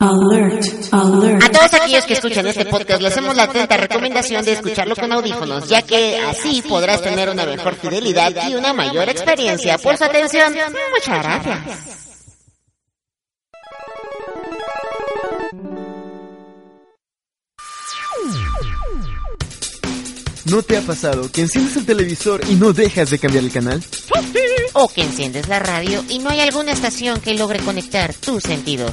Alert, alert. A todos aquellos que escuchan este podcast les hacemos la atenta recomendación de escucharlo con audífonos, ya que así podrás tener una mejor fidelidad y una mayor experiencia. Por su atención, muchas gracias. ¿No te ha pasado que enciendes el televisor y no dejas de cambiar el canal? O que enciendes la radio y no hay alguna estación que logre conectar tus sentidos.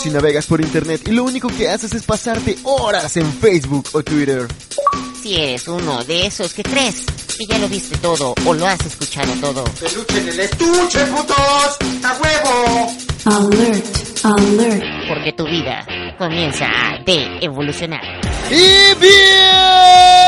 Si navegas por internet y lo único que haces es pasarte horas en Facebook o Twitter. Si eres uno de esos que crees que ya lo viste todo o lo has escuchado todo. ¡Peluche en el estuche, putos! ¡A huevo! Alert, alert. Porque tu vida comienza a de evolucionar. ¡Y Bienvenidos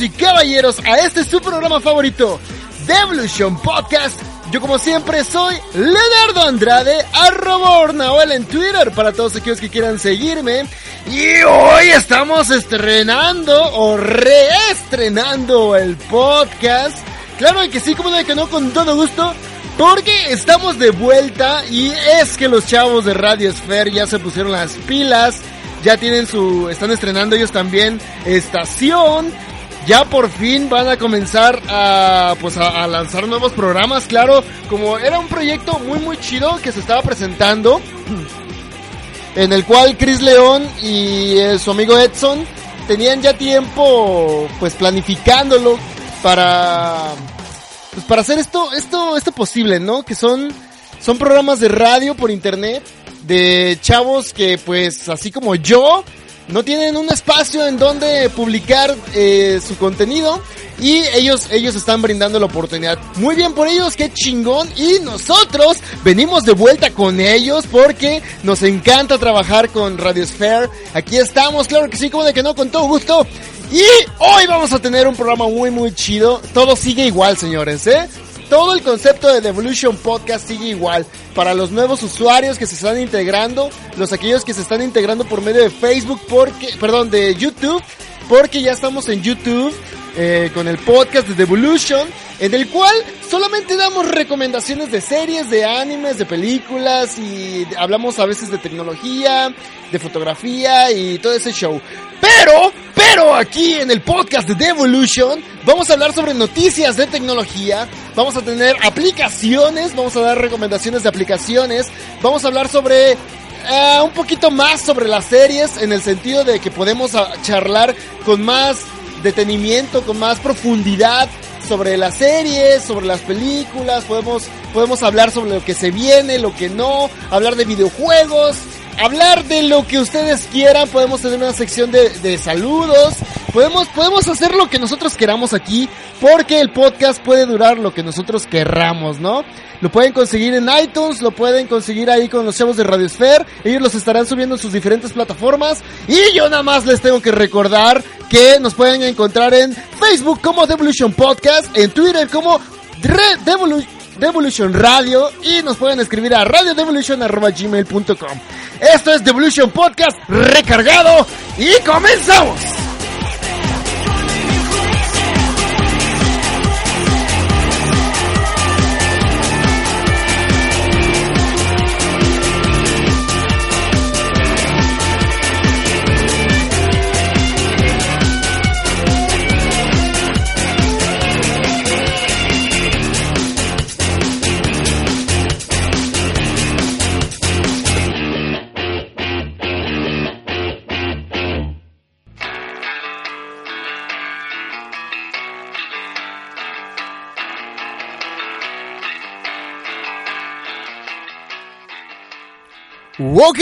y caballeros, a este su programa favorito, Devolution Podcast. Yo como siempre soy Leonardo Andrade, arroba Ornaoel en Twitter para todos aquellos que quieran seguirme. Y hoy estamos estrenando o reestrenando el podcast. Claro que sí, como de que no, con todo gusto. Porque estamos de vuelta y es que los chavos de Radio Sphere ya se pusieron las pilas, ya tienen su, están estrenando ellos también estación, ya por fin van a comenzar a, pues a, lanzar nuevos programas, claro, como era un proyecto muy muy chido que se estaba presentando, en el cual Chris León y eh, su amigo Edson tenían ya tiempo, pues planificándolo para pues para hacer esto, esto, esto posible, ¿no? Que son, son programas de radio por internet de chavos que, pues, así como yo, no tienen un espacio en donde publicar eh, su contenido y ellos, ellos están brindando la oportunidad. Muy bien por ellos, qué chingón. Y nosotros venimos de vuelta con ellos porque nos encanta trabajar con Radio Sphere. Aquí estamos, claro que sí, como de que no, con todo gusto. Y hoy vamos a tener un programa muy muy chido. Todo sigue igual, señores, ¿eh? Todo el concepto de Devolution Podcast sigue igual. Para los nuevos usuarios que se están integrando, los aquellos que se están integrando por medio de Facebook, porque, perdón, de YouTube, porque ya estamos en YouTube eh, con el podcast de Devolution, en el cual solamente damos recomendaciones de series, de animes, de películas y hablamos a veces de tecnología, de fotografía y todo ese show. Pero, pero aquí en el podcast de Devolution vamos a hablar sobre noticias de tecnología, vamos a tener aplicaciones, vamos a dar recomendaciones de aplicaciones, vamos a hablar sobre eh, un poquito más sobre las series en el sentido de que podemos ah, charlar con más detenimiento, con más profundidad sobre las series, sobre las películas, podemos, podemos hablar sobre lo que se viene, lo que no, hablar de videojuegos, hablar de lo que ustedes quieran, podemos tener una sección de, saludos, podemos, podemos hacer lo que nosotros queramos aquí, porque el podcast puede durar lo que nosotros querramos, ¿no? Lo pueden conseguir en iTunes, lo pueden conseguir ahí con los chavos de Radio Sphere. Ellos los estarán subiendo en sus diferentes plataformas. Y yo nada más les tengo que recordar que nos pueden encontrar en Facebook como Devolution Podcast, en Twitter como Re Devolu- Devolution Radio y nos pueden escribir a radiodevolution.gmail.com. Esto es Devolution Podcast recargado y comenzamos. Ok,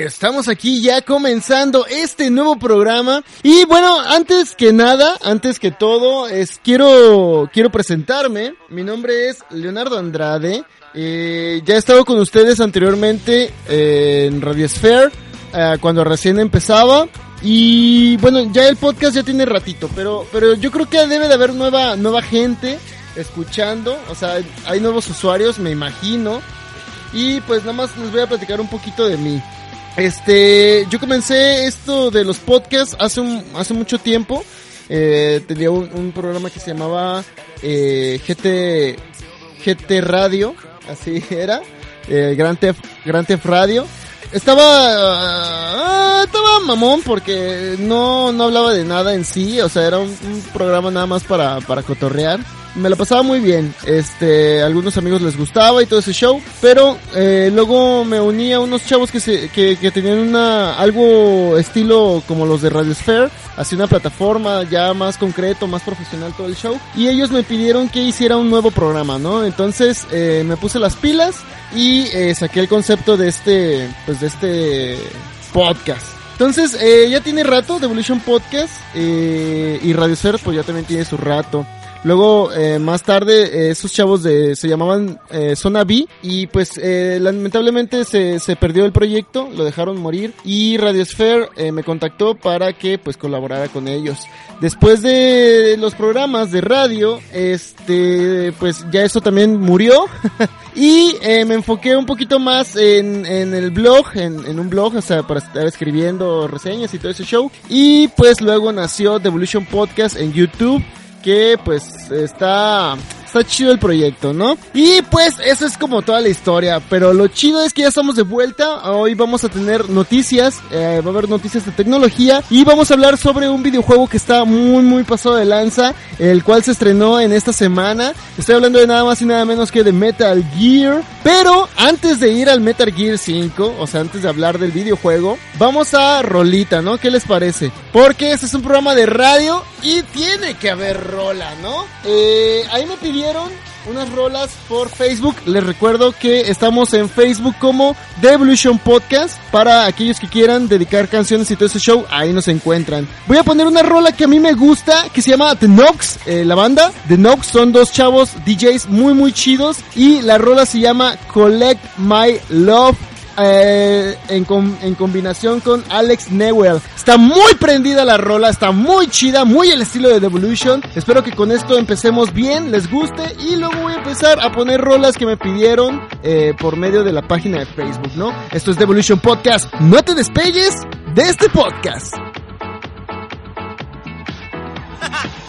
estamos aquí ya comenzando este nuevo programa y bueno, antes que nada, antes que todo, es quiero quiero presentarme. Mi nombre es Leonardo Andrade. Eh, ya he estado con ustedes anteriormente eh, en Radio Sphere eh, cuando recién empezaba y bueno, ya el podcast ya tiene ratito, pero pero yo creo que debe de haber nueva nueva gente escuchando. O sea, hay nuevos usuarios, me imagino. Y pues nada más les voy a platicar un poquito de mí. Este, yo comencé esto de los podcasts hace, un, hace mucho tiempo. Eh, tenía un, programa que se llamaba eh, GT, GT Radio, así era, eh, Grand, Theft Radio. Estaba, ah, estaba mamón porque no, no hablaba de nada en sí, o sea, era un, un programa nada más para, para cotorrear me la pasaba muy bien. Este, a algunos amigos les gustaba y todo ese show, pero eh, luego me uní a unos chavos que se que, que tenían una algo estilo como los de Radio Sphere, así una plataforma ya más concreto, más profesional todo el show, y ellos me pidieron que hiciera un nuevo programa, ¿no? Entonces eh, me puse las pilas y eh, saqué el concepto de este, pues de este podcast. Entonces, eh, ya tiene rato Devolution Podcast eh, y Radio Sphere pues ya también tiene su rato. Luego, eh, más tarde, eh, esos chavos de, se llamaban eh, Zona B y pues eh, lamentablemente se, se perdió el proyecto, lo dejaron morir y Radio Sphere eh, me contactó para que pues colaborara con ellos. Después de los programas de radio, este, pues ya esto también murió y eh, me enfoqué un poquito más en, en el blog, en, en un blog, o sea, para estar escribiendo reseñas y todo ese show. Y pues luego nació Devolution Podcast en YouTube que pues está está chido el proyecto, ¿no? Y pues eso es como toda la historia, pero lo chido es que ya estamos de vuelta, hoy vamos a tener noticias, eh, va a haber noticias de tecnología y vamos a hablar sobre un videojuego que está muy muy pasado de lanza, el cual se estrenó en esta semana, estoy hablando de nada más y nada menos que de Metal Gear, pero antes de ir al Metal Gear 5, o sea, antes de hablar del videojuego, vamos a Rolita, ¿no? ¿Qué les parece? Porque este es un programa de radio y tiene que haber rola, ¿no? Eh, ahí me pidieron unas rolas por Facebook. Les recuerdo que estamos en Facebook como The Evolution Podcast. Para aquellos que quieran dedicar canciones y todo ese show, ahí nos encuentran. Voy a poner una rola que a mí me gusta, que se llama The Nox, eh, la banda. The Nox son dos chavos DJs muy muy chidos. Y la rola se llama Collect My Love eh, en, com en, combinación con Alex Newell. Está muy prendida la rola, está muy chida, muy el estilo de Devolution. Espero que con esto empecemos bien, les guste y luego voy a empezar a poner rolas que me pidieron eh, por medio de la página de Facebook, ¿no? Esto es Devolution Podcast. No te despegues de este podcast.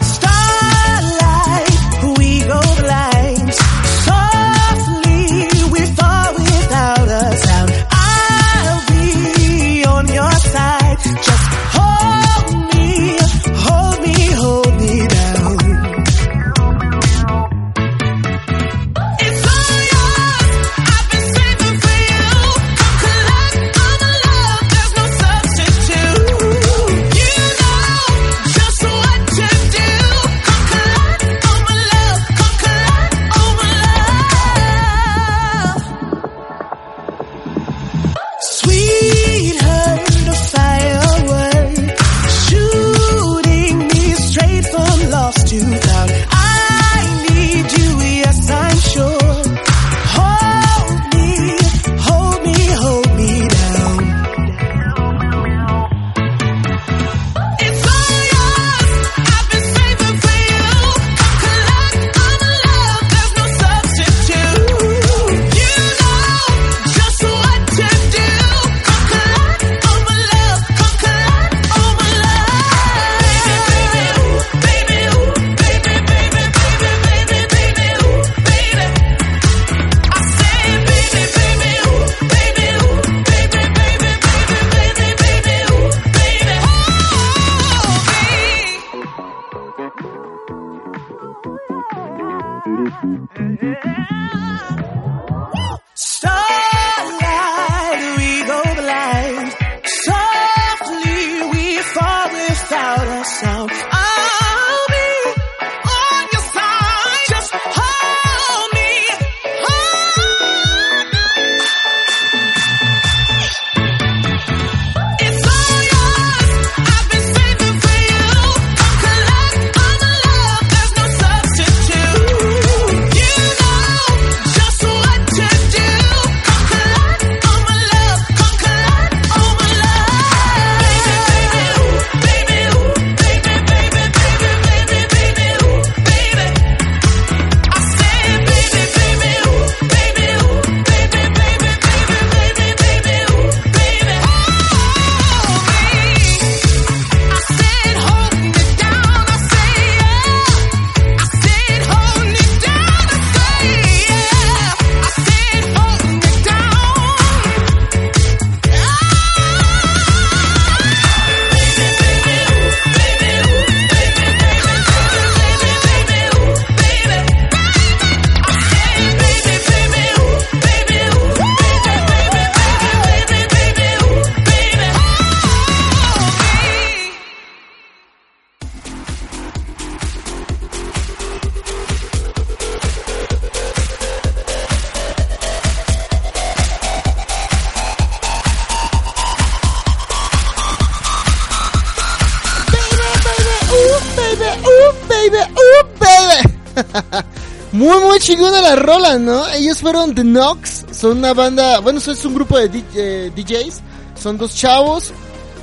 chingona la rola, ¿no? Ellos fueron The Knox, son una banda, bueno, es un grupo de D- eh, DJs, son dos chavos.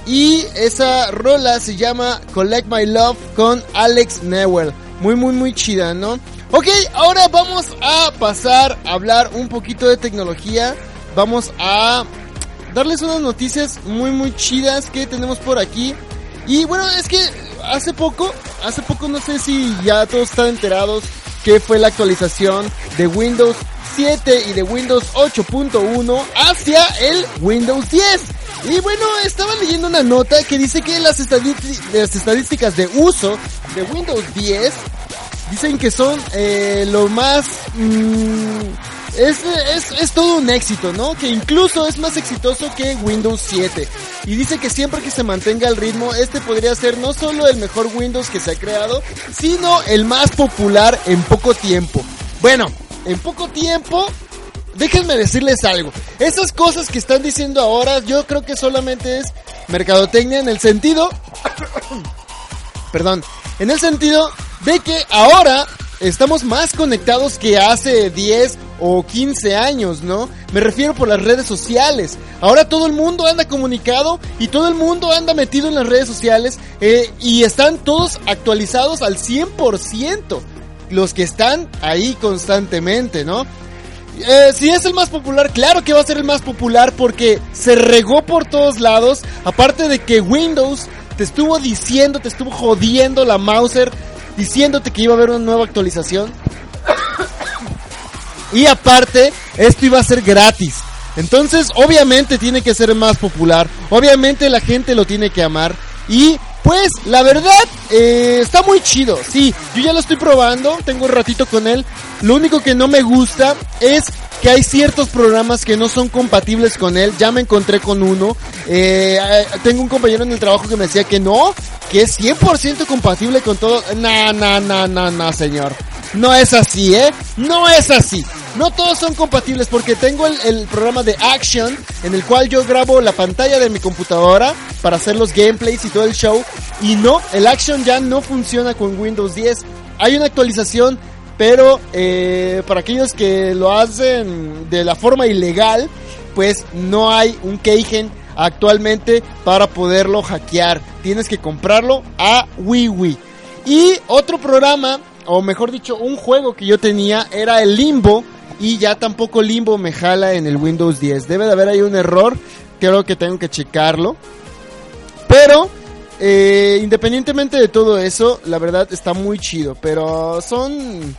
Y esa rola se llama Collect My Love con Alex Newell. Muy, muy, muy chida, ¿no? Ok, ahora vamos a pasar a hablar un poquito de tecnología. Vamos a darles unas noticias muy, muy chidas que tenemos por aquí. Y bueno, es que hace poco, hace poco no sé si ya todos están enterados que fue la actualización de Windows 7 y de Windows 8.1 hacia el Windows 10. Y bueno, estaba leyendo una nota que dice que las, estadísti- las estadísticas de uso de Windows 10 dicen que son eh, lo más... mm, es, es, es todo un éxito, ¿no? Que incluso es más exitoso que Windows 7. Y dice que siempre que se mantenga el ritmo, este podría ser no solo el mejor Windows que se ha creado, sino el más popular en poco tiempo. Bueno, en poco tiempo, déjenme decirles algo. Esas cosas que están diciendo ahora, yo creo que solamente es mercadotecnia en el sentido perdón, en el sentido de que ahora estamos más conectados que hace 10 o 15 años, ¿no? Me refiero por las redes sociales. Ahora todo el mundo anda comunicado y todo el mundo anda metido en las redes sociales eh, y están todos actualizados al 100%. Los que están ahí constantemente, ¿no? Eh, si es el más popular, claro que va a ser el más popular porque se regó por todos lados. Aparte de que Windows te estuvo diciendo, te estuvo jodiendo la Mauser, diciéndote que iba a haber una nueva actualización. Y aparte, esto iba a ser gratis. Entonces, obviamente tiene que ser más popular. Obviamente la gente lo tiene que amar. Y pues, la verdad, eh, está muy chido. Sí, yo ya lo estoy probando. Tengo un ratito con él. Lo único que no me gusta es que hay ciertos programas que no son compatibles con él. Ya me encontré con uno. Eh, tengo un compañero en el trabajo que me decía que no, que es 100% compatible con todo. No, no, no, no, no, señor. No es así, ¿eh? No es así. No todos son compatibles porque tengo el, el programa de Action en el cual yo grabo la pantalla de mi computadora para hacer los gameplays y todo el show. Y no, el Action ya no funciona con Windows 10. Hay una actualización, pero eh, para aquellos que lo hacen de la forma ilegal, pues no hay un keygen actualmente para poderlo hackear. Tienes que comprarlo a WiiWi. Y otro programa, o mejor dicho, un juego que yo tenía era el Limbo. Y ya tampoco Limbo me jala en el Windows 10. Debe de haber ahí un error. Creo que tengo que checarlo. Pero, eh, independientemente de todo eso, la verdad está muy chido. Pero son...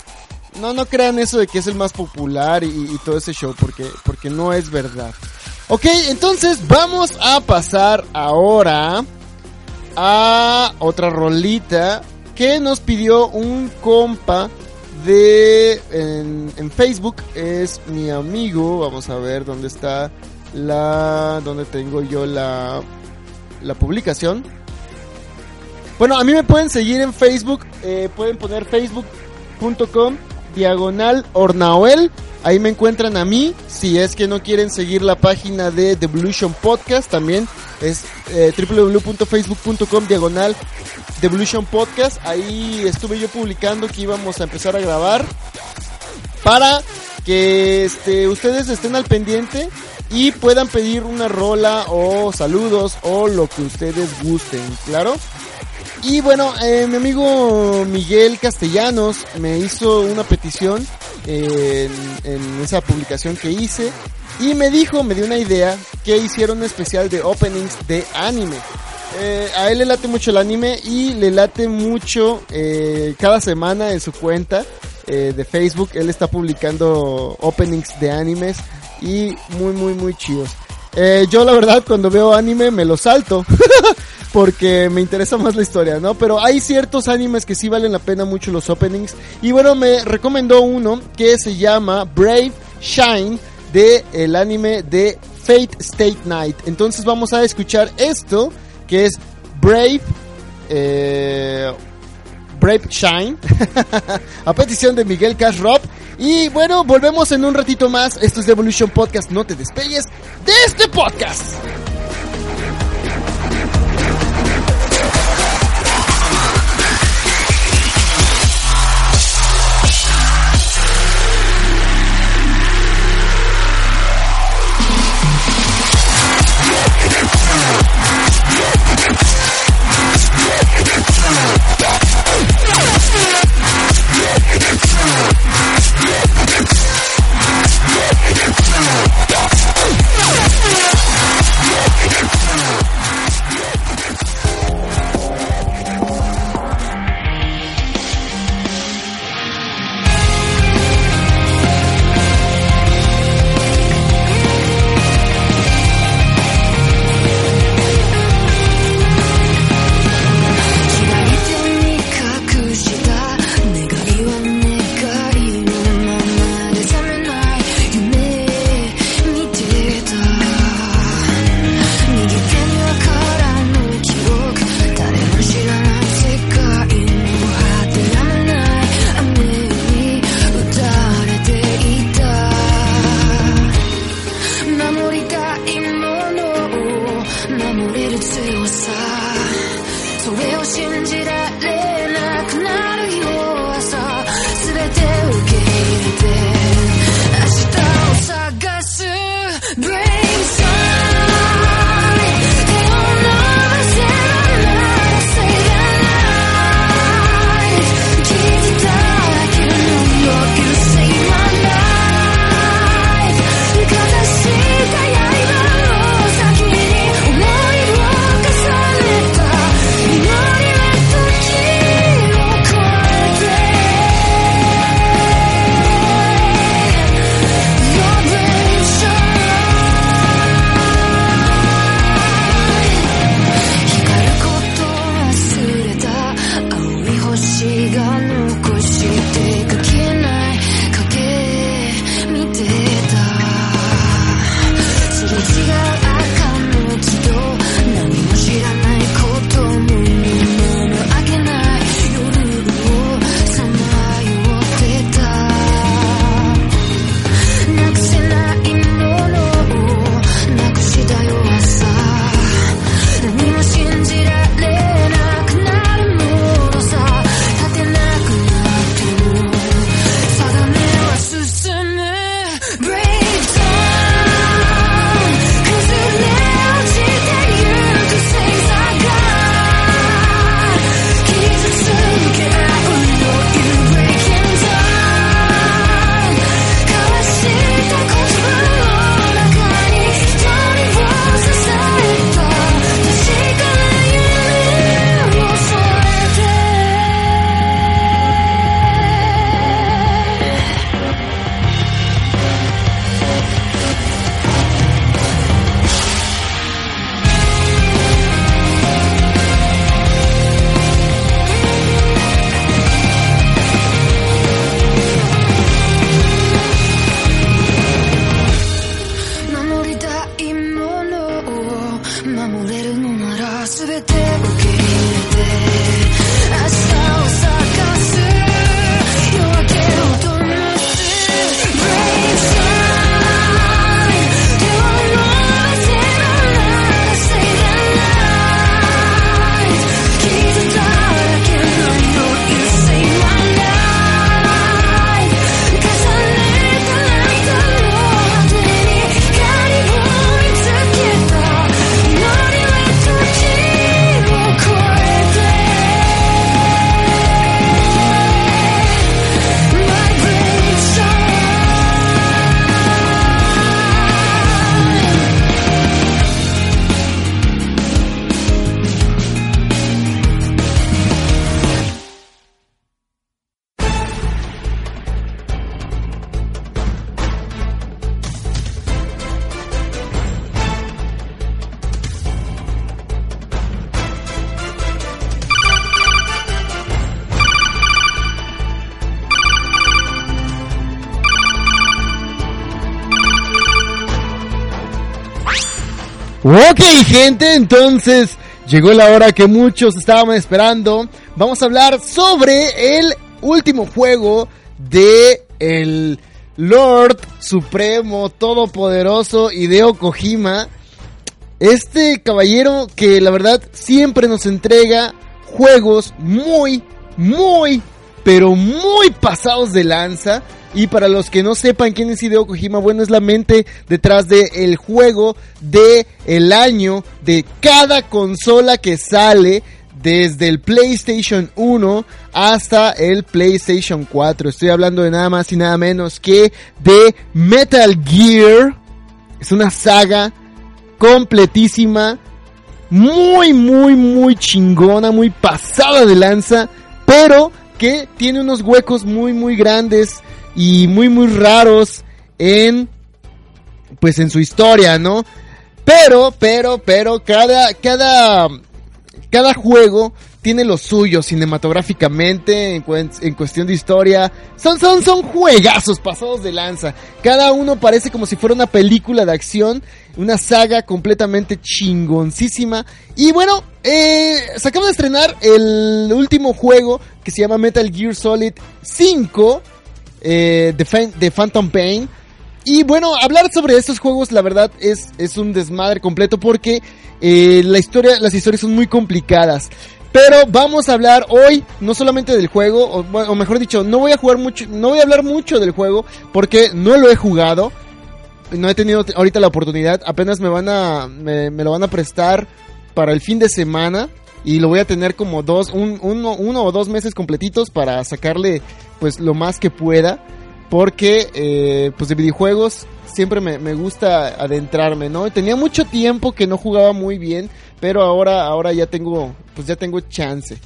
No, no crean eso de que es el más popular y, y todo ese show, porque, porque no es verdad. Ok, entonces vamos a pasar ahora a otra rolita que nos pidió un compa de en, Facebook. Es mi amigo. Vamos a ver dónde está la dónde tengo yo la la publicación. Bueno a mí me pueden seguir en Facebook eh, pueden poner facebook.com diagonal ornaoel ahí me encuentran a mí si es que no quieren seguir la página de The Evolution Podcast también es eh, www.facebook.com diagonal The Evolution Podcast ahí estuve yo publicando que íbamos a empezar a grabar para que este, ustedes estén al pendiente y puedan pedir una rola o saludos o lo que ustedes gusten, claro. Y bueno, eh, mi amigo Miguel Castellanos me hizo una petición en, en esa publicación que hice y me dijo, me dio una idea que hicieron un especial de openings de anime. Eh, a él le late mucho el anime y le late mucho eh, cada semana en su cuenta eh, de Facebook. Él está publicando openings de animes y muy, muy, muy chidos. Eh, yo la verdad cuando veo anime me lo salto. porque me interesa más la historia, ¿no? Pero hay ciertos animes que sí valen la pena mucho los openings. Y bueno, me recomendó uno que se llama Brave Shine de el anime de Fate State Night. Entonces vamos a escuchar esto que es Brave eh, Brave Shine a petición de Miguel Cash Rob. Y bueno, volvemos en un ratito más. Esto es The Evolution Podcast. No te despegues de este podcast. Break Ok, gente, entonces llegó la hora que muchos estaban esperando. Vamos a hablar sobre el último juego de el Lord Supremo Todopoderoso Hideo Kojima. Este caballero que la verdad siempre nos entrega juegos muy, muy, pero muy pasados de lanza. Y para los que no sepan quién es Hideo Kojima, bueno, es la mente detrás del el juego de año de cada consola que sale desde el PlayStation 1 hasta el PlayStation 4. Estoy hablando de nada más y nada menos que de Metal Gear. Es una saga completísima, muy, muy, muy chingona, muy pasada de lanza, pero que tiene unos huecos muy, muy grandes y muy, muy raros en, pues en su historia, ¿no? Pero, pero, pero, cada, cada, cada juego tiene lo suyo cinematográficamente, en, cuestión de historia. Son, son, son juegazos pasados de lanza. Cada uno parece como si fuera una película de acción. Una saga completamente chingoncísima. Y bueno, eh, se acaba de estrenar el último juego que se llama Metal Gear Solid 5 eh, de Phantom Pain. Y bueno, hablar sobre estos juegos, la verdad, es, es un desmadre completo porque eh, la historia, las historias son muy complicadas. Pero vamos a hablar hoy no solamente del juego, o, o mejor dicho, no voy a jugar mucho, no voy a hablar mucho del juego porque no lo he jugado. No he tenido ahorita la oportunidad, apenas me van a, me lo van a prestar para el fin de semana y lo voy a tener como dos, un, uno, o dos meses completitos para sacarle pues lo más que pueda porque eh, pues de videojuegos siempre me, me gusta adentrarme, ¿no? Tenía mucho tiempo que no jugaba muy bien, pero ahora, ahora ya tengo, pues ya tengo chance.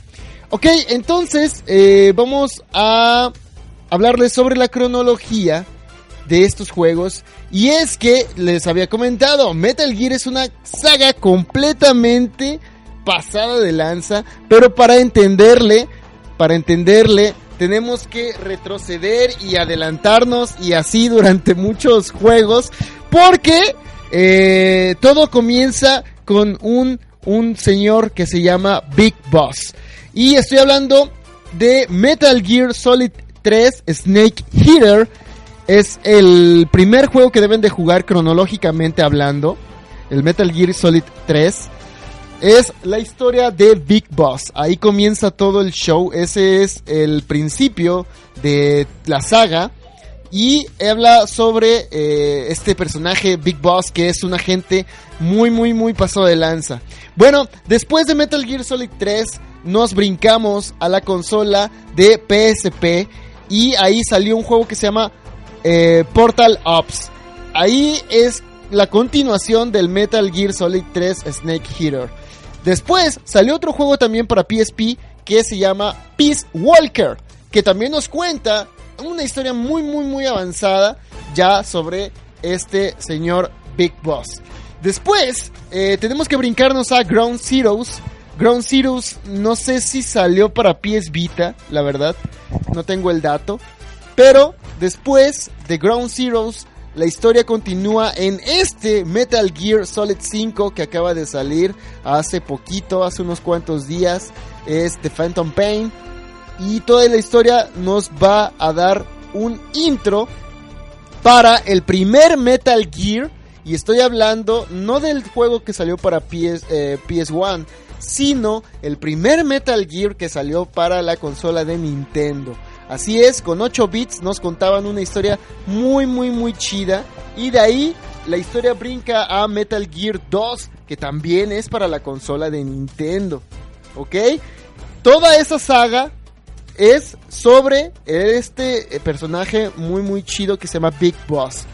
Ok, entonces eh, vamos a hablarles sobre la cronología de estos juegos. Y es que les había comentado, Metal Gear es una saga completamente pasada de lanza, pero para entenderle, para entenderle, tenemos que retroceder y adelantarnos y así durante muchos juegos, porque eh, todo comienza con un, un señor que se llama Big Boss. Y estoy hablando de Metal Gear Solid 3 Snake Hitter. Es el primer juego que deben de jugar cronológicamente hablando. El Metal Gear Solid 3. Es la historia de Big Boss. Ahí comienza todo el show. Ese es el principio de la saga. Y habla sobre eh, este personaje Big Boss que es un agente muy muy muy pasado de lanza. Bueno, después de Metal Gear Solid 3 nos brincamos a la consola de PSP y ahí salió un juego que se llama eh, Portal Ops. Ahí es la continuación del Metal Gear Solid 3 Snake Hitter. Después salió otro juego también para PSP que se llama Peace Walker, que también nos cuenta una historia muy muy muy avanzada ya sobre este señor Big Boss. Después eh, tenemos que brincarnos a Ground Zeroes. Ground Zeroes no sé si salió para PS Vita, la verdad, no tengo el dato. Pero después de Ground Zeroes, la historia continúa en este Metal Gear Solid 5 que acaba de salir hace poquito, hace unos cuantos días. Es The Phantom Pain. Y toda la historia nos va a dar un intro para el primer Metal Gear. Y estoy hablando no del juego que salió para PS, eh, PS1, sino el primer Metal Gear que salió para la consola de Nintendo. Así es, con 8 bits nos contaban una historia muy muy muy chida. Y de ahí la historia brinca a Metal Gear 2, que también es para la consola de Nintendo. ¿Ok? Toda esa saga es sobre este eh, personaje muy muy chido que se llama Big Boss.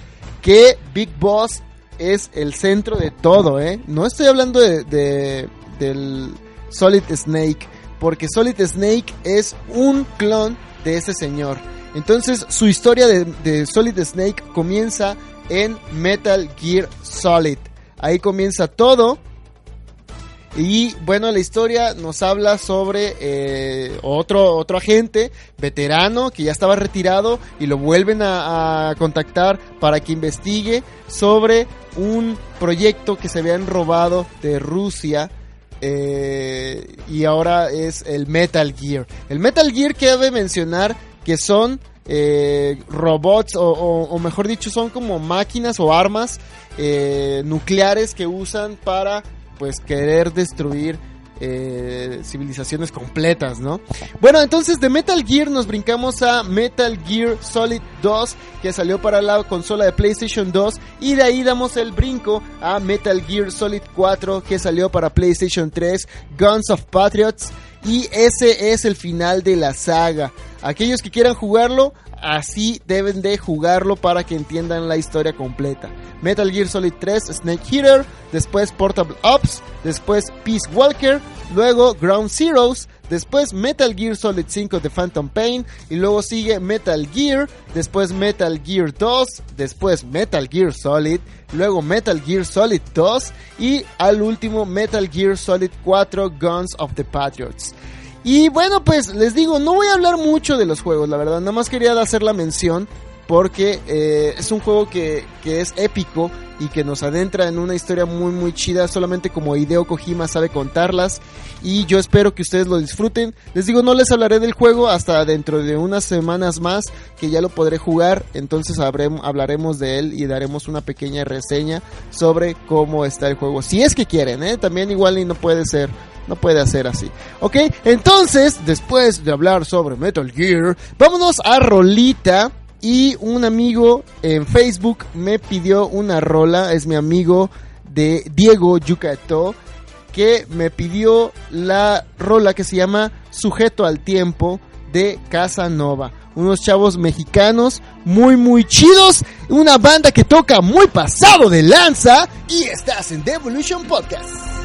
Que Big Boss es el centro de todo, ¿eh? No estoy hablando de, de- del Solid Snake, porque Solid Snake es un clon de ese señor. Entonces su historia de, Solid Snake comienza en Metal Gear Solid. Ahí comienza todo. Y bueno, la historia nos habla sobre eh, otro, otro agente veterano que ya estaba retirado y lo vuelven a, a contactar para que investigue sobre un proyecto que se habían robado de Rusia eh, y ahora es el Metal Gear. El Metal Gear cabe mencionar que son eh, robots o, o- o mejor dicho son como máquinas o armas eh, nucleares que usan para pues querer destruir eh, civilizaciones completas, ¿no? Bueno, entonces de Metal Gear nos brincamos a Metal Gear Solid 2 que salió para la consola de PlayStation 2 y de ahí damos el brinco a Metal Gear Solid 4 que salió para PlayStation 3, Guns of Patriots y ese es el final de la saga. Aquellos que quieran jugarlo, así deben de jugarlo para que entiendan la historia completa. Metal Gear Solid 3, Snake Eater, después Portable Ops, después Peace Walker, luego Ground Zeroes, después Metal Gear Solid 5 The Phantom Pain, y luego sigue Metal Gear, después Metal Gear 2, después Metal Gear Solid, luego Metal Gear Solid 2 y al último Metal Gear Solid 4 Guns of the Patriots. Y bueno, pues les digo, no voy a hablar mucho de los juegos, la verdad, nada más quería hacer la mención porque eh, es un juego que, que es épico y que nos adentra en una historia muy muy chida, solamente como Hideo Kojima sabe contarlas y yo espero que ustedes lo disfruten. Les digo, no les hablaré del juego hasta dentro de unas semanas más que ya lo podré jugar, entonces habrem- hablaremos de él y daremos una pequeña reseña sobre cómo está el juego. Si es que quieren, ¿eh? también igual y no puede ser no puede hacer así. Ok, entonces, después de hablar sobre Metal Gear, vámonos a Rolita. Y un amigo en Facebook me pidió una rola, es mi amigo de Diego Yucato, que me pidió la rola que se llama Sujeto al Tiempo de Casanova. Unos chavos mexicanos muy muy chidos, una banda que toca muy pasado de lanza y estás en Devolution Podcast.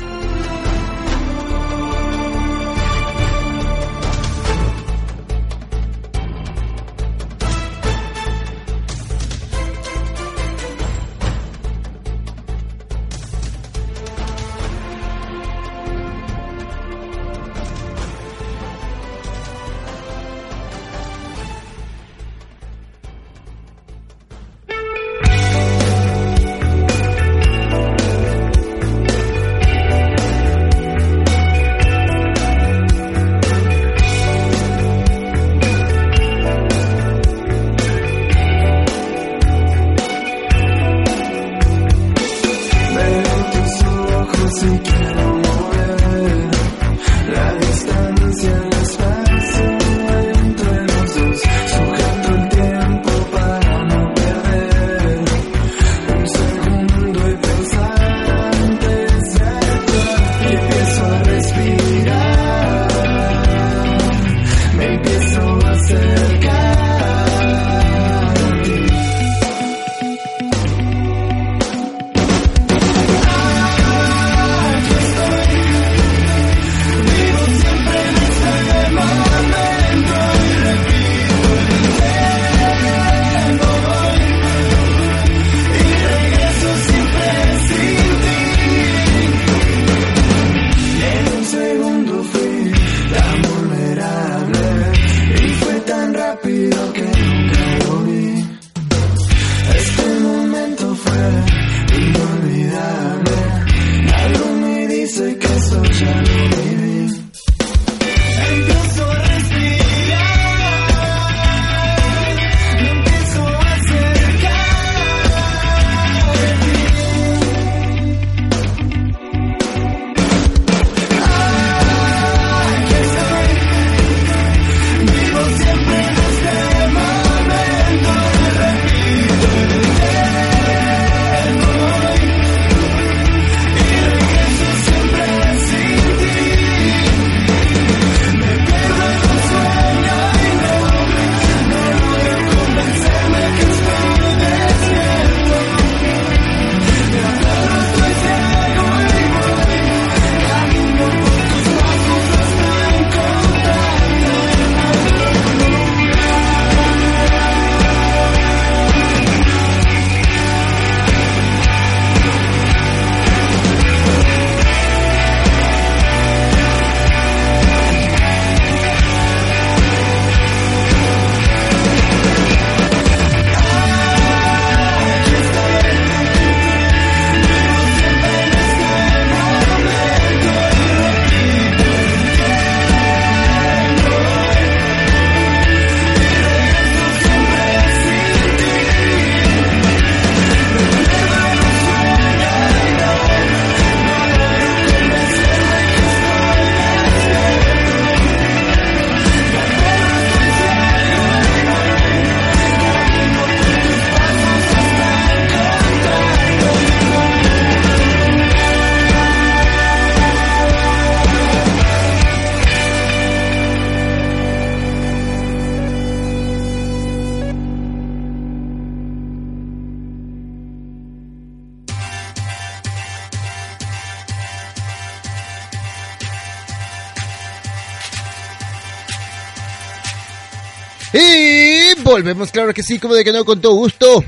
Volvemos, claro que sí, como de que no, con todo gusto.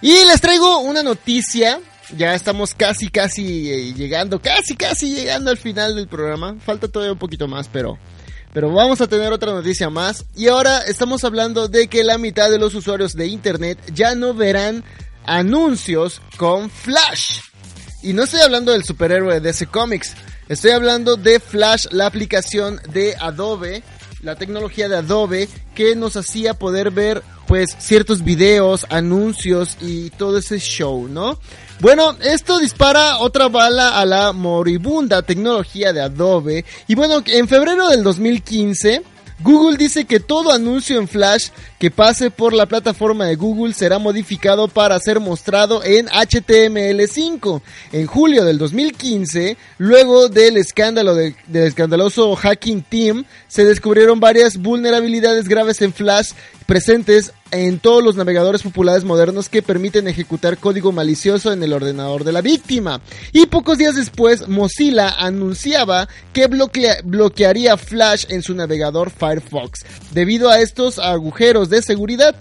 Y les traigo una noticia. Ya estamos casi, casi eh, llegando, casi, casi llegando al final del programa. Falta todavía un poquito más, pero, pero vamos a tener otra noticia más. Y ahora estamos hablando de que la mitad de los usuarios de Internet ya no verán anuncios con Flash. Y no estoy hablando del superhéroe de DC Comics. Estoy hablando de Flash, la aplicación de Adobe, la tecnología de Adobe que nos hacía poder ver pues ciertos videos, anuncios y todo ese show, ¿no? Bueno, esto dispara otra bala a la moribunda tecnología de Adobe. Y bueno, en febrero del 2015, Google dice que todo anuncio en Flash que pase por la plataforma de Google será modificado para ser mostrado en HTML5. En julio del 2015, luego del escándalo de- del escandaloso Hacking Team, se descubrieron varias vulnerabilidades graves en Flash presentes en todos los navegadores populares modernos que permiten ejecutar código malicioso en el ordenador de la víctima. Y pocos días después, Mozilla anunciaba que bloquea- bloquearía Flash en su navegador Firefox, debido a estos agujeros de seguridad.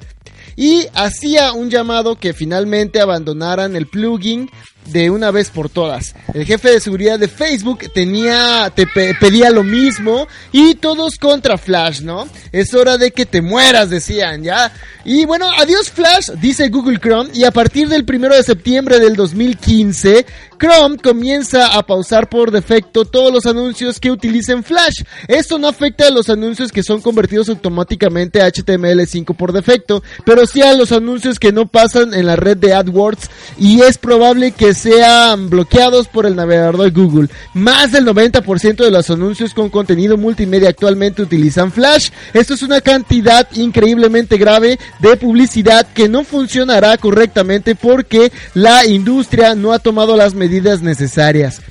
Y hacía un llamado que finalmente abandonaran el plugin de una vez por todas. El jefe de seguridad de Facebook tenía, te pe- pedía lo mismo y todos contra Flash, ¿no? Es hora de que te mueras, decían, ¿ya? Y bueno, adiós Flash, dice Google Chrome y a partir del primero de septiembre del 2015, Chrome comienza a pausar por defecto todos los anuncios que utilicen Flash. Esto no afecta a los anuncios que son convertidos automáticamente a HTML5 por defecto, pero sí a los anuncios que no pasan en la red de AdWords y es probable que sean bloqueados por el navegador de Google. Más del 90% de los anuncios con contenido multimedia actualmente utilizan Flash. Esto es una cantidad increíblemente grave de publicidad que no funcionará correctamente porque la industria no ha tomado las medidas necesarias.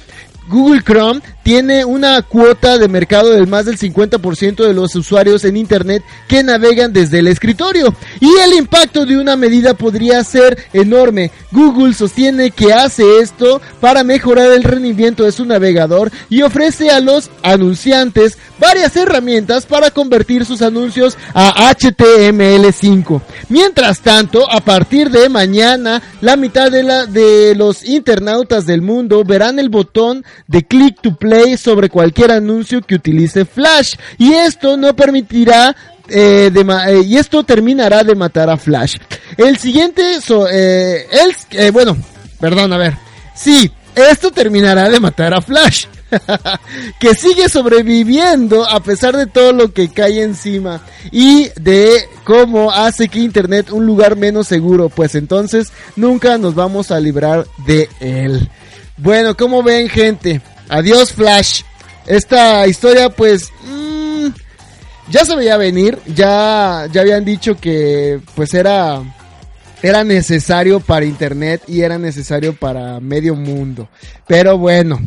Google Chrome tiene una cuota de mercado del más del 50% de los usuarios en Internet que navegan desde el escritorio. Y el impacto de una medida podría ser enorme. Google sostiene que hace esto para mejorar el rendimiento de su navegador y ofrece a los anunciantes varias herramientas para convertir sus anuncios a HTML5. Mientras tanto, a partir de mañana, la mitad de, la, de los internautas del mundo verán el botón de click to play sobre cualquier anuncio que utilice Flash. Y esto no permitirá eh, eh, y esto terminará de matar a Flash. El siguiente, so- eh, bueno, perdón, a ver. Sí, esto terminará de matar a Flash. que sigue sobreviviendo a pesar de todo lo que cae encima y de cómo hace que Internet un lugar menos seguro, pues entonces nunca nos vamos a librar de él. Bueno, como ven gente, adiós Flash. Esta historia pues mm, ya se veía venir, ya ya habían dicho que pues era era necesario para internet y era necesario para medio mundo. Pero bueno,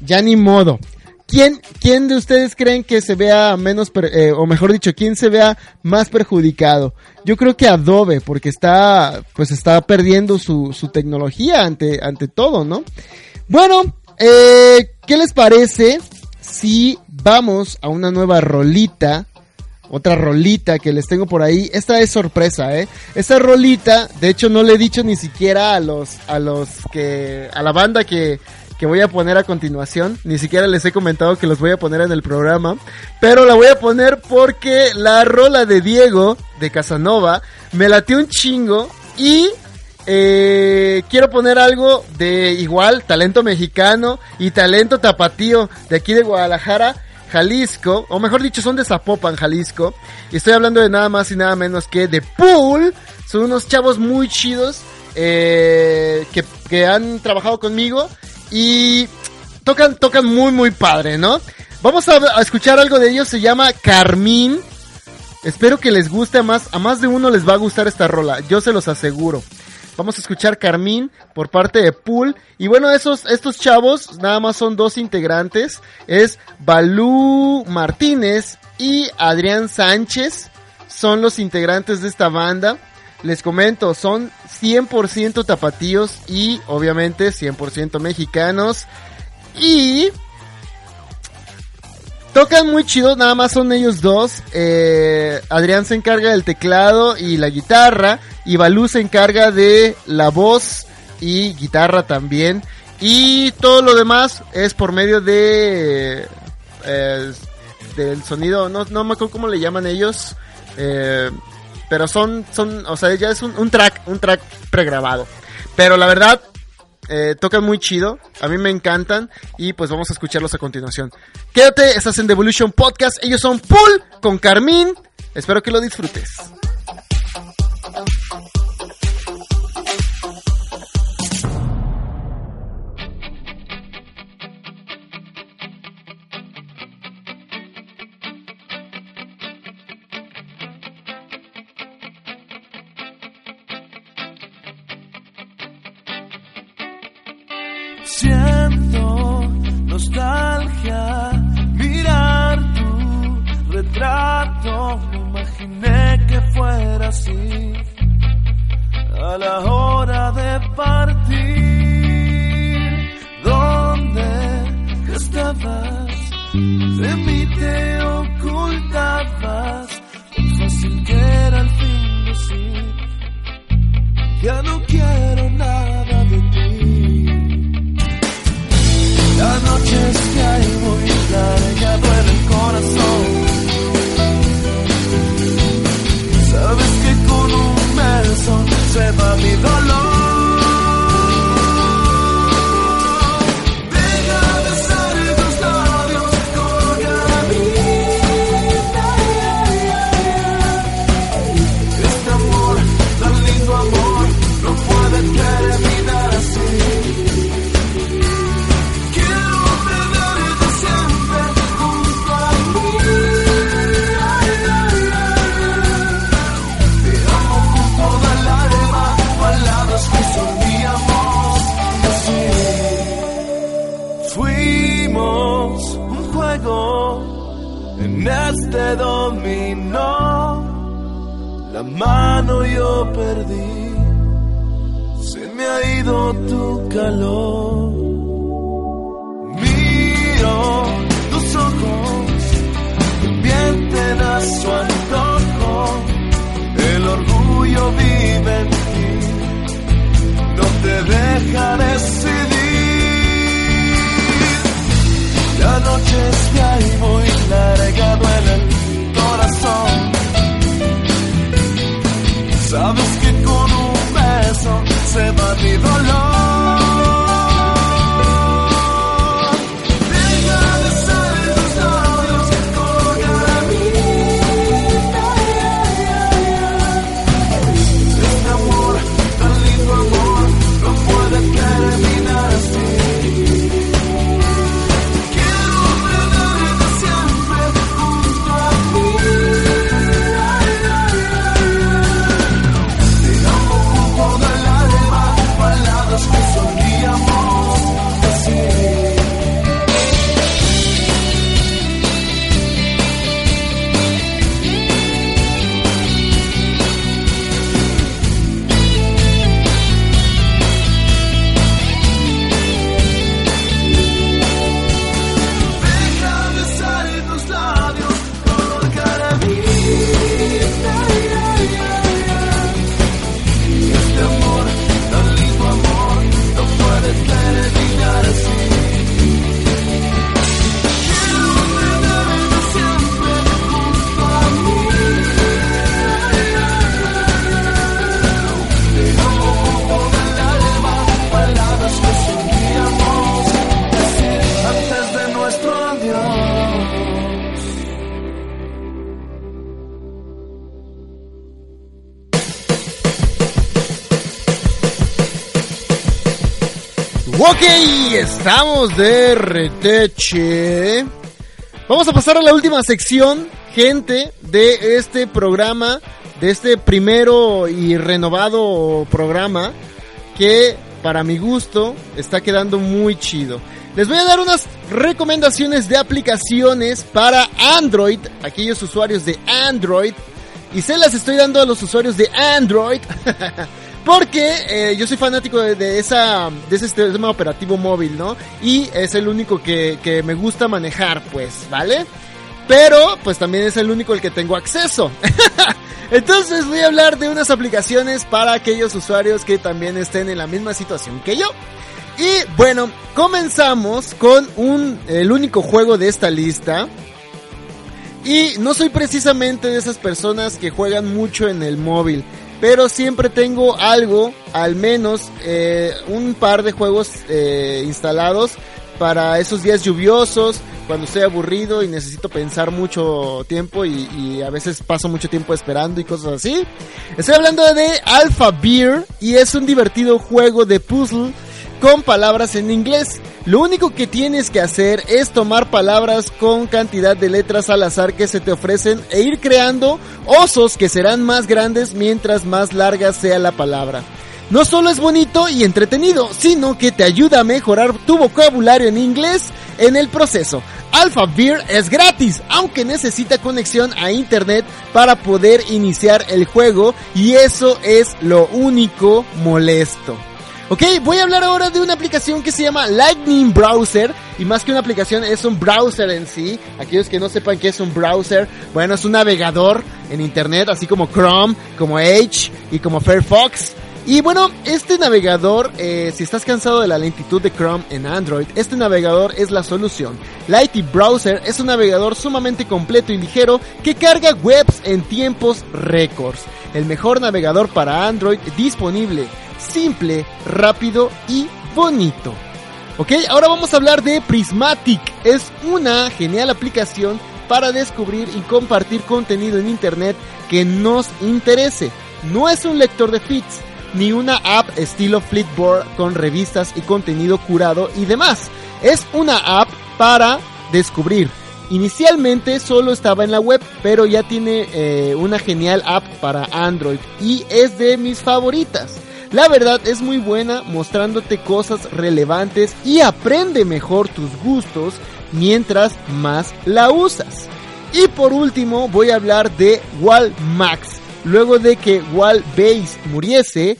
ya ni modo. ¿Quién, quién de ustedes creen que se vea menos, eh, o mejor dicho, quién se vea más perjudicado? Yo creo que Adobe, porque está, pues está perdiendo su, su tecnología ante, ante todo, ¿no? Bueno, eh, ¿qué les parece si vamos a una nueva rolita? Otra rolita que les tengo por ahí. Esta es sorpresa, ¿eh? Esta rolita, de hecho no le he dicho ni siquiera a los, a los que, a la banda que, que voy a poner a continuación. Ni siquiera les he comentado que los voy a poner en el programa. Pero la voy a poner porque la rola de Diego, de Casanova, me latió un chingo y eh, quiero poner algo de igual, talento mexicano y talento tapatío de aquí de Guadalajara, Jalisco, o mejor dicho, son de Zapopan, Jalisco. Y estoy hablando de nada más y nada menos que de Pool. Son unos chavos muy chidos eh, que, que han trabajado conmigo y tocan, tocan muy, muy padre, ¿no? Vamos a, a escuchar algo de ellos, se llama Carmín. Espero que les guste más, a más de uno les va a gustar esta rola, yo se los aseguro. Vamos a escuchar Carmín por parte de Pool. Y bueno, esos, estos chavos nada más son dos integrantes. Es Balú Martínez y Adrián Sánchez. Son los integrantes de esta banda. Les comento, son 100% tapatíos y obviamente 100% mexicanos. Y Tocan muy chido, nada más son ellos dos. Eh, Adrián se encarga del teclado y la guitarra. Y Balú se encarga de la voz y guitarra también. Y todo lo demás es por medio de... eh, del sonido, no, no me acuerdo cómo le llaman ellos. eh, pero son, son, o sea, ya es un, track, un track pregrabado. Pero la verdad, eh, tocan muy chido, a mí me encantan y pues vamos a escucharlos a continuación. Quédate, estás en Devolution Podcast, ellos son Pool con Carmín, espero que lo disfrutes. Estamos de reteche. Vamos a pasar a la última sección, gente, de este programa, de este primero y renovado programa, que para mi gusto está quedando muy chido. Les voy a dar unas recomendaciones de aplicaciones para Android, aquellos usuarios de Android, y se las estoy dando a los usuarios de Android Porque eh, yo soy fanático de, esa, de ese sistema operativo móvil, ¿no? Y es el único que, que me gusta manejar, pues, ¿vale? Pero, pues también es el único al que tengo acceso. Entonces voy a hablar de unas aplicaciones para aquellos usuarios que también estén en la misma situación que yo. Y bueno, comenzamos con un, el único juego de esta lista. Y no soy precisamente de esas personas que juegan mucho en el móvil. Pero siempre tengo algo, al menos eh, un par de juegos eh, instalados para esos días lluviosos, cuando estoy aburrido y necesito pensar mucho tiempo y, y a veces paso mucho tiempo esperando y cosas así. Estoy hablando de Alpha Beer y es un divertido juego de puzzle con palabras en inglés. Lo único que tienes que hacer es tomar palabras con cantidad de letras al azar que se te ofrecen e ir creando osos que serán más grandes mientras más larga sea la palabra. No solo es bonito y entretenido, sino que te ayuda a mejorar tu vocabulario en inglés en el proceso. Alpha Beer es gratis, aunque necesita conexión a internet para poder iniciar el juego y eso es lo único molesto. Ok, voy a hablar ahora de una aplicación que se llama Lightning Browser. Y más que una aplicación, es un browser en sí. Aquellos que no sepan qué es un browser, bueno, es un navegador en internet, así como Chrome, como Edge y como Firefox. Y bueno, este navegador, eh, si estás cansado de la lentitud de Chrome en Android, este navegador es la solución. Lightning Browser es un navegador sumamente completo y ligero que carga webs en tiempos récords. El mejor navegador para Android disponible simple, rápido y bonito. Ok, ahora vamos a hablar de Prismatic. Es una genial aplicación para descubrir y compartir contenido en internet que nos interese. No es un lector de feeds, ni una app estilo Flipboard con revistas y contenido curado y demás. Es una app para descubrir. Inicialmente solo estaba en la web, pero ya tiene eh, una genial app para Android y es de mis favoritas. La verdad es muy buena mostrándote cosas relevantes y aprende mejor tus gustos mientras más la usas. Y por último voy a hablar de Wallmax. Luego de que Wallbase muriese,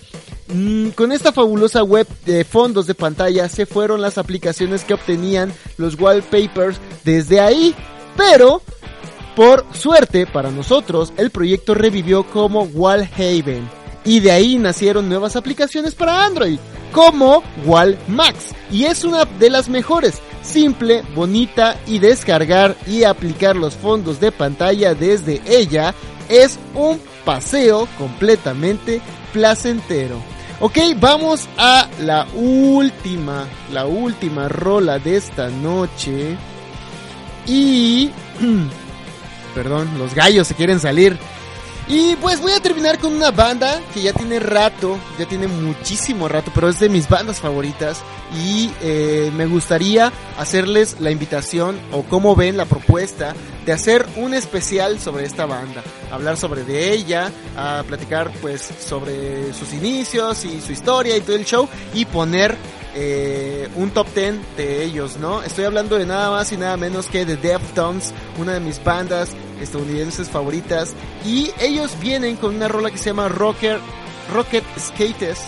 mm, con esta fabulosa web de fondos de pantalla se fueron las aplicaciones que obtenían los wallpapers desde ahí. Pero por suerte para nosotros, el proyecto revivió como Wallhaven. Y de ahí nacieron nuevas aplicaciones para Android, como Wallmax, y es una de las mejores, simple, bonita y descargar y aplicar los fondos de pantalla desde ella es un paseo completamente placentero. Ok, vamos a la última, la última rola de esta noche. Y... Perdón, los gallos se quieren salir. Y pues voy a terminar con una banda que ya tiene rato, ya tiene muchísimo rato, pero es de mis bandas favoritas. Y eh, me gustaría hacerles la invitación o cómo ven la propuesta de hacer un especial sobre esta banda. Hablar sobre de ella, a platicar pues sobre sus inicios y su historia y todo el show. Y poner eh, un top 10 de ellos, ¿no? Estoy hablando de nada más y nada menos que de Deftones, una de mis bandas estadounidenses favoritas. Y ellos vienen con una rola que se llama Rocker, Rocket Skaters.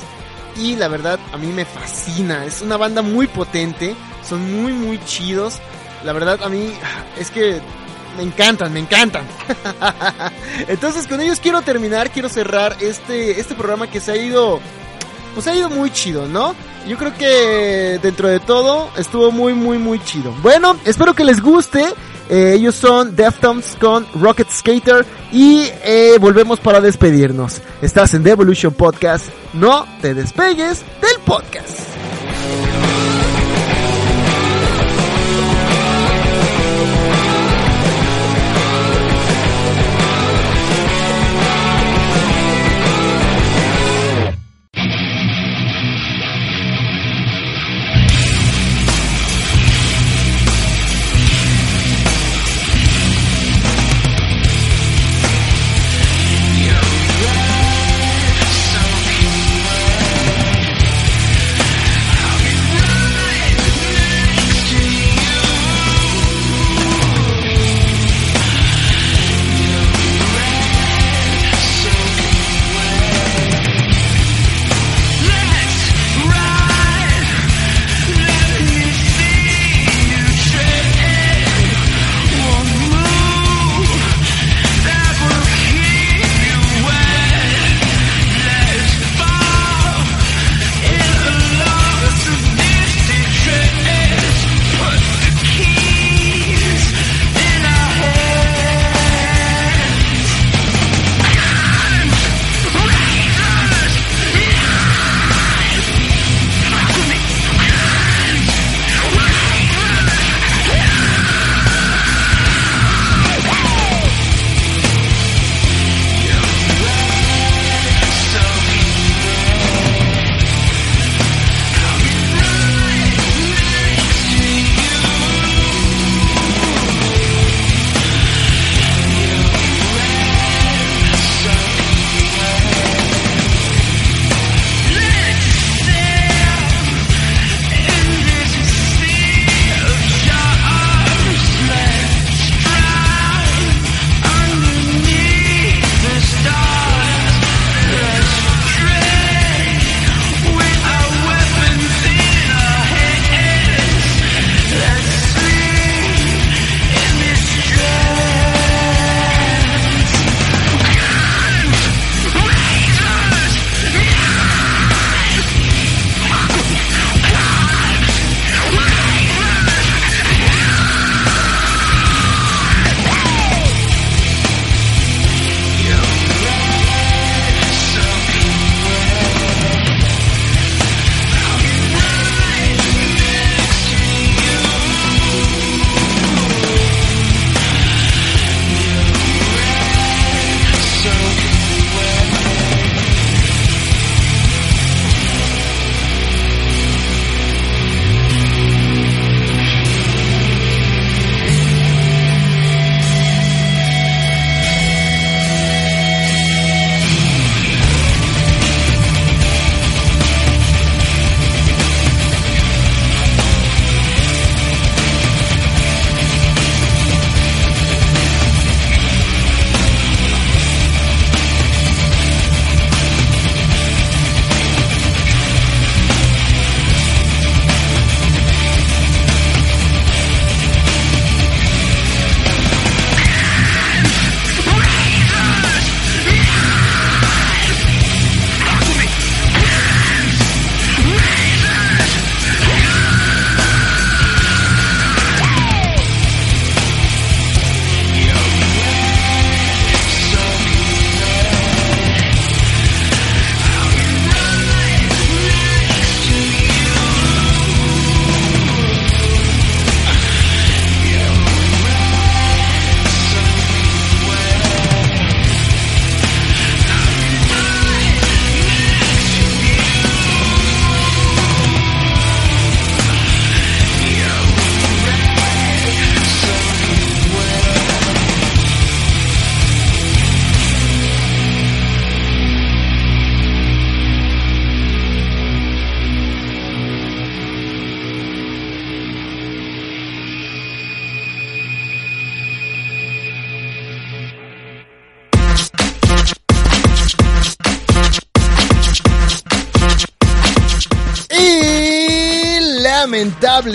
Y la verdad, a mí me fascina. Es una banda muy potente. Son muy, muy chidos. La verdad, a mí es que me encantan, me encantan. Entonces, con ellos quiero terminar, quiero cerrar este, este programa que se ha ido pues ha ido muy chido, ¿no? Yo creo que dentro de todo estuvo muy, muy, muy chido. Bueno, espero que les guste. Eh, ellos son Deftones con Rocket Skater y eh, volvemos para despedirnos. Estás en The Evolution Podcast. No te despegues del podcast.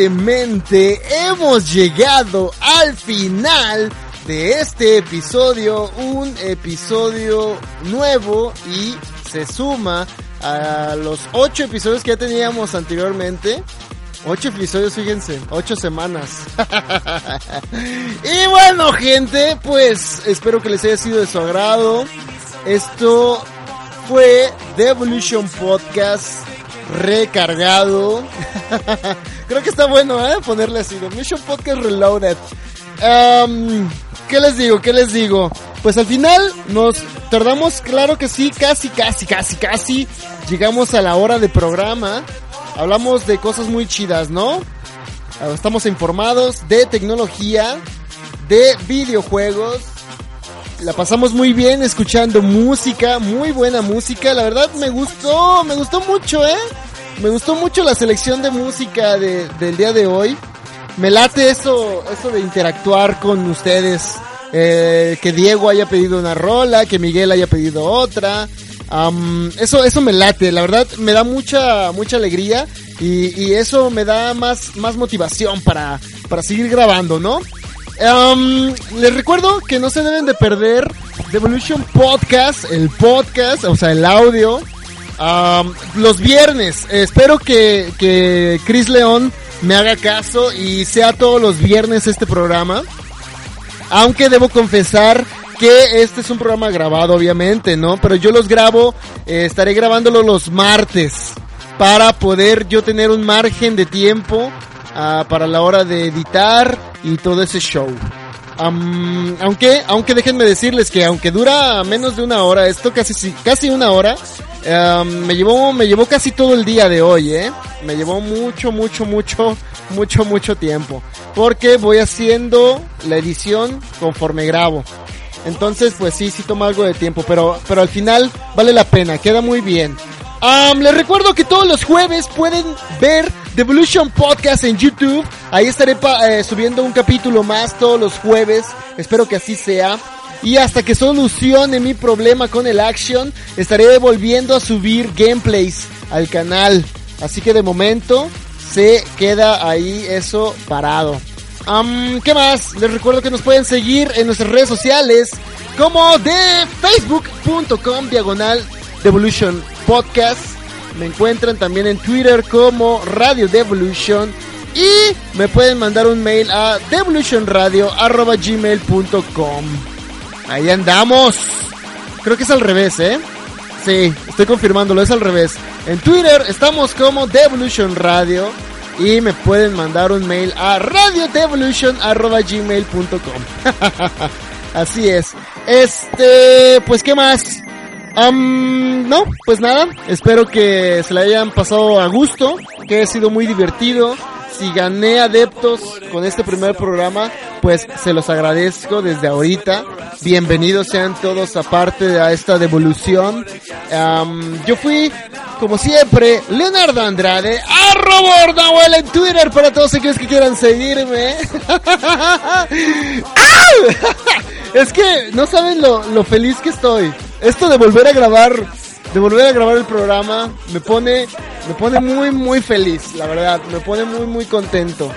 Hemos llegado al final de este episodio, un episodio nuevo y se suma a los ocho episodios que ya teníamos anteriormente. Ocho episodios, fíjense, ocho semanas. y bueno, gente, pues espero que les haya sido de su agrado. Esto fue The Evolution Podcast recargado. Creo que está bueno, ¿eh? Ponerle así, The Evolution Podcast Reloaded. ¿Qué les digo? ¿Qué les digo? Pues al final nos tardamos, claro que sí, casi, casi, casi, casi. Llegamos a la hora de programa. Hablamos de cosas muy chidas, ¿no? Estamos informados de tecnología, de videojuegos. La pasamos muy bien escuchando música, muy buena música. La verdad me gustó, me gustó mucho, ¿eh? Me gustó mucho la selección de música de- del día de hoy. Me late eso, eso de interactuar con ustedes. Eh, que Diego haya pedido una rola, que Miguel haya pedido otra. Eso, eso me late, la verdad me da mucha, mucha alegría y, y eso me da más, más motivación para, para seguir grabando, ¿no? Les recuerdo que no se deben de perder Devolution Podcast, el podcast, o sea, el audio, am, los viernes. Espero que, que Chris León me haga caso y sea todos los viernes este programa. Aunque debo confesar que este es un programa grabado, obviamente, ¿no? Pero yo los grabo, eh, estaré grabándolo los martes para poder yo tener un margen de tiempo ah, para la hora de editar y todo ese show. Aunque, aunque déjenme decirles que aunque dura menos de una hora, esto casi, casi una hora, am, me llevó, me llevó casi todo el día de hoy, eh. Me llevó mucho, mucho, mucho, mucho, mucho tiempo. Porque voy haciendo la edición conforme grabo. Entonces, pues sí, sí toma algo de tiempo, pero, pero al final vale la pena, queda muy bien. Les recuerdo que todos los jueves pueden ver The Podcast en YouTube. Ahí estaré eh, subiendo un capítulo más todos los jueves. Espero que así sea. Y hasta que solucione mi problema con el Action, estaré volviendo a subir gameplays al canal. Así que de momento se queda ahí eso parado. ¿Qué más? Les recuerdo que nos pueden seguir en nuestras redes sociales como de facebook.com diagonal Devolution Podcast. Me encuentran también en Twitter como Radio Devolution y me pueden mandar un mail a devolutionradio.gmail.com. Ahí andamos. Creo que es al revés, ¿eh? Sí, estoy confirmándolo, es al revés. En Twitter estamos como Devolution Radio y me pueden mandar un mail a radiodevolution.gmail.com. Así es. Este, pues, ¿qué más? Am, no, pues nada, espero que se la hayan pasado a gusto, que haya sido muy divertido. Si gané adeptos con este primer programa, pues se los agradezco desde ahorita. Bienvenidos sean todos aparte de esta devolución. Am, yo fui, como siempre, Leonardo Andrade, arroba Ornahuel en Twitter para todos aquellos que quieran seguirme. Es que no saben lo, lo feliz que estoy. Esto de volver a grabar, de volver a grabar el programa, me pone, me pone muy, muy feliz, la verdad. Me pone muy, muy contento.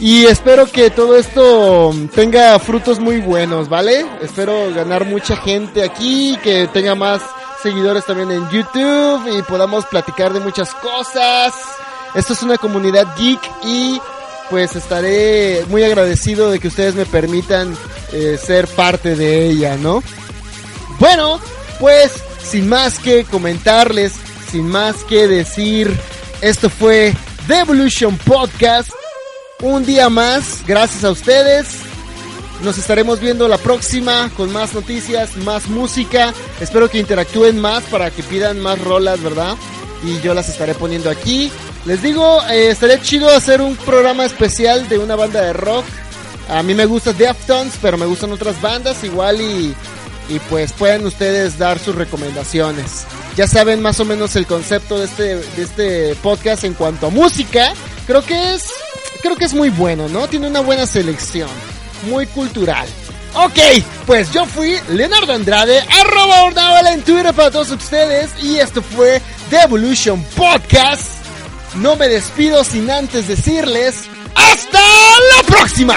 Y espero que todo esto tenga frutos muy buenos, ¿vale? Espero ganar mucha gente aquí, que tenga más seguidores también en YouTube y podamos platicar de muchas cosas. Esto es una comunidad geek y pues estaré muy agradecido de que ustedes me permitan eh, ser parte de ella, ¿no? Bueno, pues sin más que comentarles, sin más que decir, esto fue The Evolution Podcast. Un día más, gracias a ustedes. Nos estaremos viendo la próxima con más noticias, más música. Espero que interactúen más para que pidan más rolas, ¿verdad? Y yo las estaré poniendo aquí. Les digo, eh, estaría chido hacer un programa especial de una banda de rock. A mí me gusta Deftones, pero me gustan otras bandas igual y, y pues pueden ustedes dar sus recomendaciones. Ya saben más o menos el concepto de este, de este podcast en cuanto a música. Creo que es, creo que es muy bueno, ¿no? Tiene una buena selección, muy cultural. Ok, pues yo fui Leonardo Andrade, arroba Ornaola en Twitter para todos ustedes y esto fue The Evolution Podcast. no me despido sin antes decirles ¡Hasta la próxima!